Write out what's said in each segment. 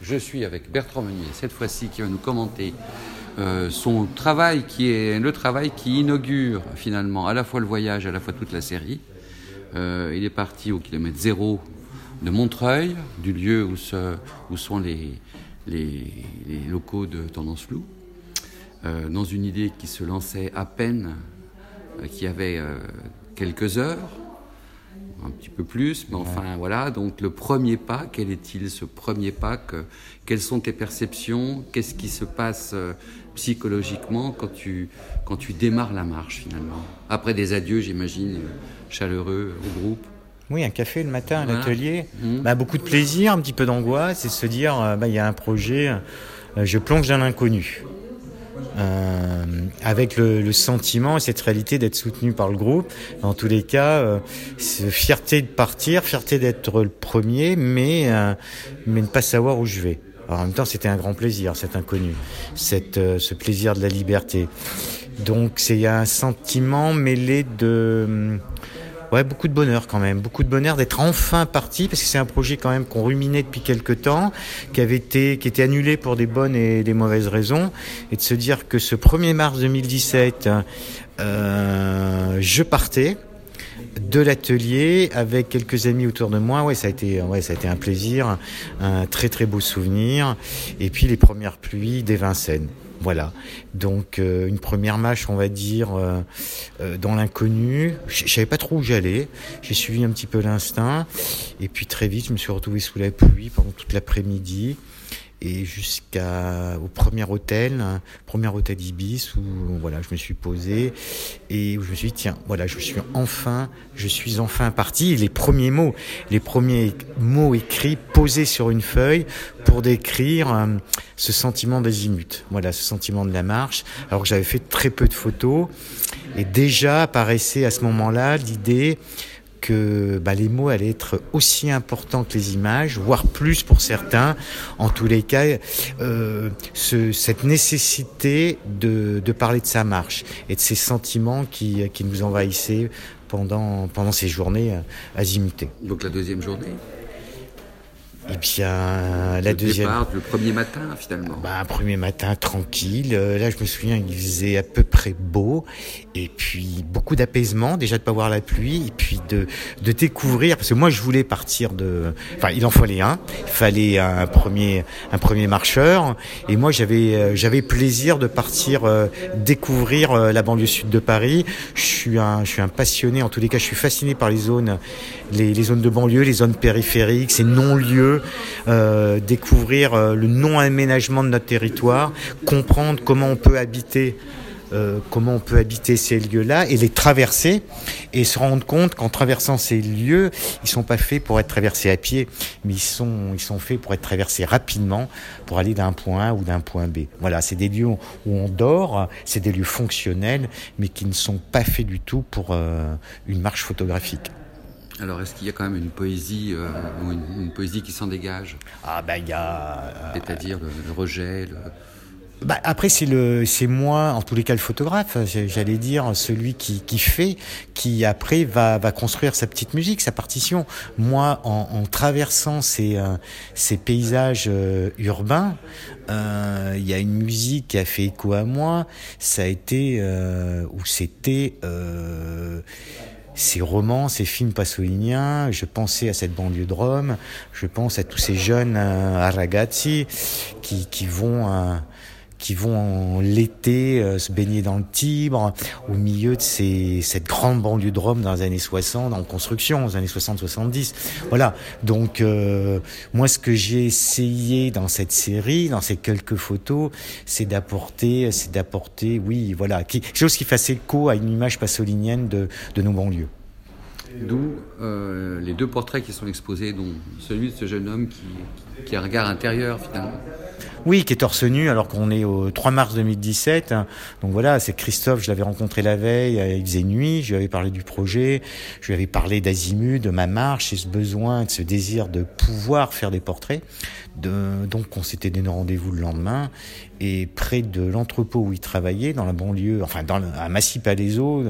Je suis avec Bertrand Meunier, cette fois-ci, qui va nous commenter euh, son travail, qui est le travail qui inaugure finalement à la fois le voyage, à la fois toute la série. Euh, il est parti au kilomètre zéro de Montreuil, du lieu où, sont les, locaux de Tendance Floue, euh, dans une idée qui se lançait à peine, qui avait quelques heures un petit peu plus, mais enfin voilà. Donc le premier pas, quel est-il ce premier pas Quelles sont tes perceptions? Qu'est-ce qui se passe euh, psychologiquement quand tu, quand tu démarres la marche finalement? Après des adieux, j'imagine, euh, chaleureux au groupe. Oui, un café le matin à l'atelier. Mmh. Bah, beaucoup de plaisir, un petit peu d'angoisse et se dire, euh, bah, il y a un projet, je plonge dans l'inconnu. Euh, avec le, sentiment et cette réalité d'être soutenu par le groupe. Dans tous les cas, euh, fierté de partir, fierté d'être le premier, mais euh, mais ne pas savoir où je vais. en même temps, c'était un grand plaisir, cet inconnu, cette, ce plaisir de la liberté. Donc, c'est un sentiment mêlé de Ouais, beaucoup de bonheur quand même, beaucoup de bonheur d'être enfin parti parce que c'est un projet quand même qu'on ruminait depuis quelques temps, qui avait été qui était annulé pour des bonnes et des mauvaises raisons, et de se dire que ce 1er mars 2017, euh, je partais de l'atelier avec quelques amis autour de moi. Ouais, ça a été, ça a été un plaisir, un très très beau souvenir. Et puis les premières pluies des Vincennes. Voilà. Donc euh, une première marche, on va dire, euh, euh, dans l'inconnu. Je savais pas trop où j'allais. J'ai suivi un petit peu l'instinct. Et puis très vite, je me suis retrouvé sous la pluie pendant toute l'après-midi et jusqu'au premier hôtel, premier hôtel Ibis où voilà, je me suis posé et où je me suis dit tiens, voilà, je suis enfin, je suis enfin parti. Les premiers mots, les premiers mots écrits posés sur une feuille pour décrire euh, ce sentiment d'azimut. Voilà, ce sentiment de la marche. Alors que j'avais fait très peu de photos et déjà apparaissait à ce moment-là l'idée que bah, les mots allaient être aussi importants que les images, voire plus pour certains. En tous les cas, euh, ce, cette nécessité de, parler de sa marche et de ses sentiments qui, qui nous envahissaient pendant, pendant ces journées azimutées. Donc la deuxième journée? Et bien, la deuxième. Départ, le premier matin, finalement. Bah, un premier matin tranquille. Euh, là, je me souviens, il faisait à peu près beau. Et puis, beaucoup d'apaisement, déjà de pas voir la pluie. Et puis, de, de découvrir, parce que moi, je voulais partir de, enfin, il en fallait un. Il fallait un premier, un premier marcheur. Et moi, j'avais, euh, j'avais plaisir de partir euh, découvrir la banlieue sud de Paris. Je suis un, je suis un passionné. En tous les cas, je suis fasciné par les zones, les, les zones de banlieue, les zones périphériques, ces non-lieux euh, découvrir euh, le non-aménagement de notre territoire, comprendre comment on peut habiter euh, comment on peut habiter ces lieux-là et les traverser et se rendre compte qu'en traversant ces lieux, ils sont pas faits pour être traversés à pied, mais ils sont, ils sont faits pour être traversés rapidement pour aller d'un point A ou d'un point B. Voilà, c'est des lieux où on dort, c'est des lieux fonctionnels, mais qui ne sont pas faits du tout pour une marche photographique. Alors, est-ce qu'il y a quand même une poésie, euh, ou une, poésie qui s'en dégage? Ah ben il y a. Euh, C'est-à-dire le, rejet. Le... Bah, après c'est le, c'est moi, en tous les cas le photographe, j'allais dire celui qui, qui fait, qui après va, va construire sa petite musique, sa partition. Moi, en, en traversant ces, euh, ces paysages urbains, il y a une musique qui a fait écho à moi. Ça a été ou c'était ces romans, ces films passoliniens, je pensais à cette banlieue de Rome, je pense à tous ces jeunes euh, qui, qui vont euh, qui vont l'été euh, se baigner dans le Tibre, au milieu de ces, cette grande banlieue de Rome dans les années 60, en construction, dans les années 60-70. Voilà. Donc, euh, moi, ce que j'ai essayé dans cette série, dans ces quelques photos, c'est d'apporter, c'est d'apporter, oui, voilà, quelque chose qui fasse écho à une image passolinienne de, de nos banlieues. D'où euh, les deux portraits qui sont exposés, dont celui de ce jeune homme qui, qui a un regard intérieur finalement. Oui, qui est torse nu alors qu'on est au 3 mars 2017. Donc voilà, c'est Christophe, je l'avais rencontré la veille, il faisait nuit, je lui avais parlé du projet, je lui avais parlé d'Azimut, de ma marche et ce besoin, de ce désir de pouvoir faire des portraits. Donc on s'était donné rendez-vous le lendemain et près de l'entrepôt où il travaillait, dans la banlieue, enfin dans, à Massy-Palaiso,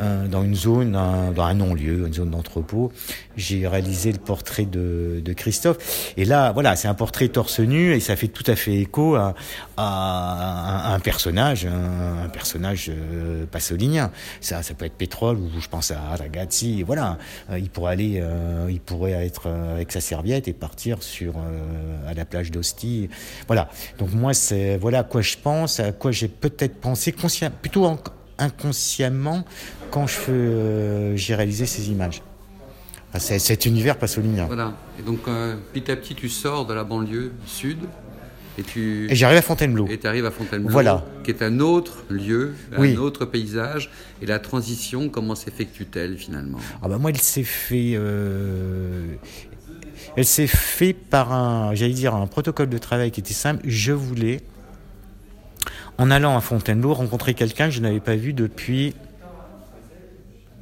euh, dans une zone, dans un non-lieu, une zone d'entrepôt, j'ai réalisé le portrait de, de, Christophe. Et là, voilà, c'est un portrait torse nu et ça fait tout fait écho à, à, un personnage, un, personnage euh, passolinien. Ça, ça peut être Pétrole ou je pense à Ragazzi. Voilà, euh, il pourrait aller, euh, il pourrait être euh, avec sa serviette et partir sur à la plage d'Ostie. Voilà. Donc moi, c'est voilà à quoi je pense, à quoi j'ai peut-être pensé plutôt inconsciemment quand je j'ai réalisé ces images. C'est cet univers passolinien. Voilà. Et donc, petit à petit, tu sors de la banlieue sud et tu. Et j'arrive à Fontainebleau. Et tu arrives à Fontainebleau. Voilà. Qui est un autre lieu, un autre paysage. Et la transition, comment s'effectue-t-elle finalement? Ah bah moi, elle s'est fait. Euh, elle s'est fait par un, j'allais dire, un protocole de travail qui était simple. Je voulais, en allant à Fontainebleau, rencontrer quelqu'un que je n'avais pas vu depuis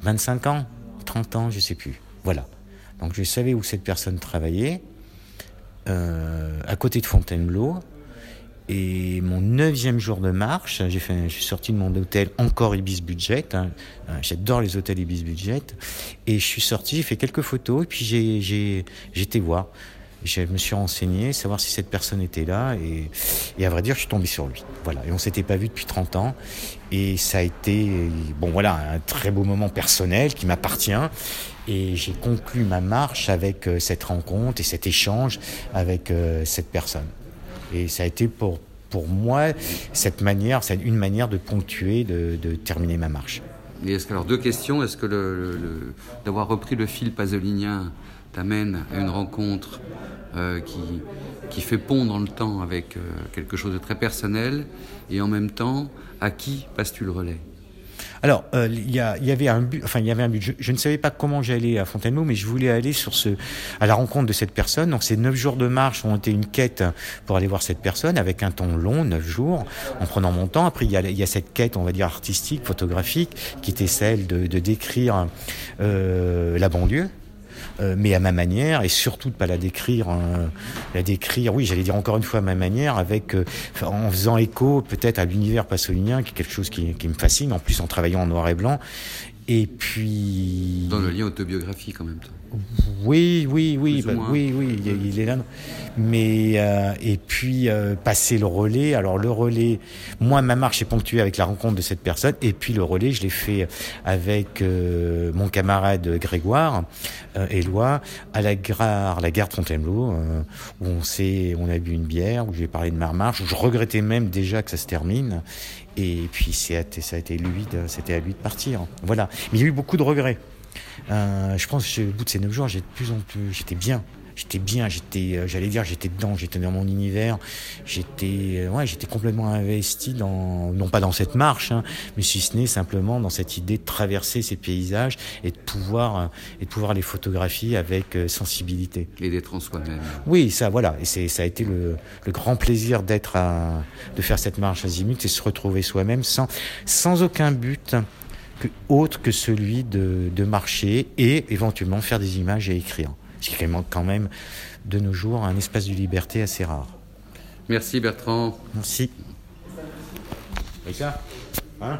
25 ans, 30 ans, je sais plus. Voilà. Donc je savais où cette personne travaillait, euh, à côté de Fontainebleau. Et mon neuvième jour de marche, j'ai fait, je suis sorti de mon hôtel encore Ibis Budget. Hein. Euh, j'adore les hôtels Ibis Budget. Et je suis sorti, j'ai fait quelques photos et puis j'ai, j'ai, j'étais voir. Je me suis renseigné, savoir si cette personne était là, et, à vrai dire, je suis tombé sur lui. Voilà. Et on s'était pas vu depuis 30 ans, et ça a été, bon voilà, un très beau moment personnel qui m'appartient. Et j'ai conclu ma marche avec euh, cette rencontre et cet échange avec euh, cette personne. Et ça a été pour, pour moi cette manière, c'est une manière de ponctuer, de, terminer ma marche. Et est-ce que, alors deux questions, est-ce que d'avoir repris le fil pasolinien t'amène à une rencontre euh, qui, qui fait pont dans le temps avec euh, quelque chose de très personnel et en même temps, à qui passes-tu le relais? Alors, il euh, y, y, avait un but. Enfin, il y avait un but. Je, ne savais pas comment j'allais à Fontainebleau, mais je voulais aller sur ce, à la rencontre de cette personne. Donc, ces neuf jours de marche ont été une quête pour aller voir cette personne avec un temps long, neuf jours, en prenant mon temps. Après, il y a, cette quête, on va dire artistique, photographique, qui était celle de, décrire la banlieue euh, mais à ma manière, et surtout de pas la décrire, euh, la décrire, oui, j'allais dire encore une fois à ma manière, avec euh, en faisant écho peut-être à l'univers passolinien, qui est quelque chose qui, qui me fascine, en plus en travaillant en noir et blanc, et puis. Dans le lien autobiographique en même temps. Oui, oui, oui, bah, oui, oui, il, est là. Mais euh, et puis euh, passer le relais. Alors le relais, moi ma marche est ponctuée avec la rencontre de cette personne, et puis le relais, je l'ai fait avec euh, mon camarade Grégoire euh, Éloi à la gare, la gare de Fontainebleau, euh, où on s'est, on a bu une bière, où j'ai parlé de ma marche. Où je regrettais même déjà que ça se termine. Et puis ça a été lui, c'était à lui de partir. Voilà. Mais il y a eu beaucoup de regrets. Euh, je pense qu'au bout de ces neuf jours, j'ai de plus en plus, j'étais bien. J'étais bien, j'étais, euh, j'allais dire, j'étais dedans, j'étais dans mon univers, j'étais, euh, ouais, j'étais complètement investi dans, non pas dans cette marche, hein, mais si ce n'est simplement dans cette idée de traverser ces paysages et de pouvoir, et de pouvoir les photographier avec sensibilité. Et d'être en soi-même. Oui, ça, voilà, et c'est, ça a été le, le grand plaisir d'être à, de faire cette marche azimut, c'est se retrouver soi-même sans, sans aucun but autre que celui de, de, marcher et éventuellement faire des images et écrire. Ce qui manque quand même de nos jours un espace de liberté assez rare. Merci Bertrand. Merci. ça Hein?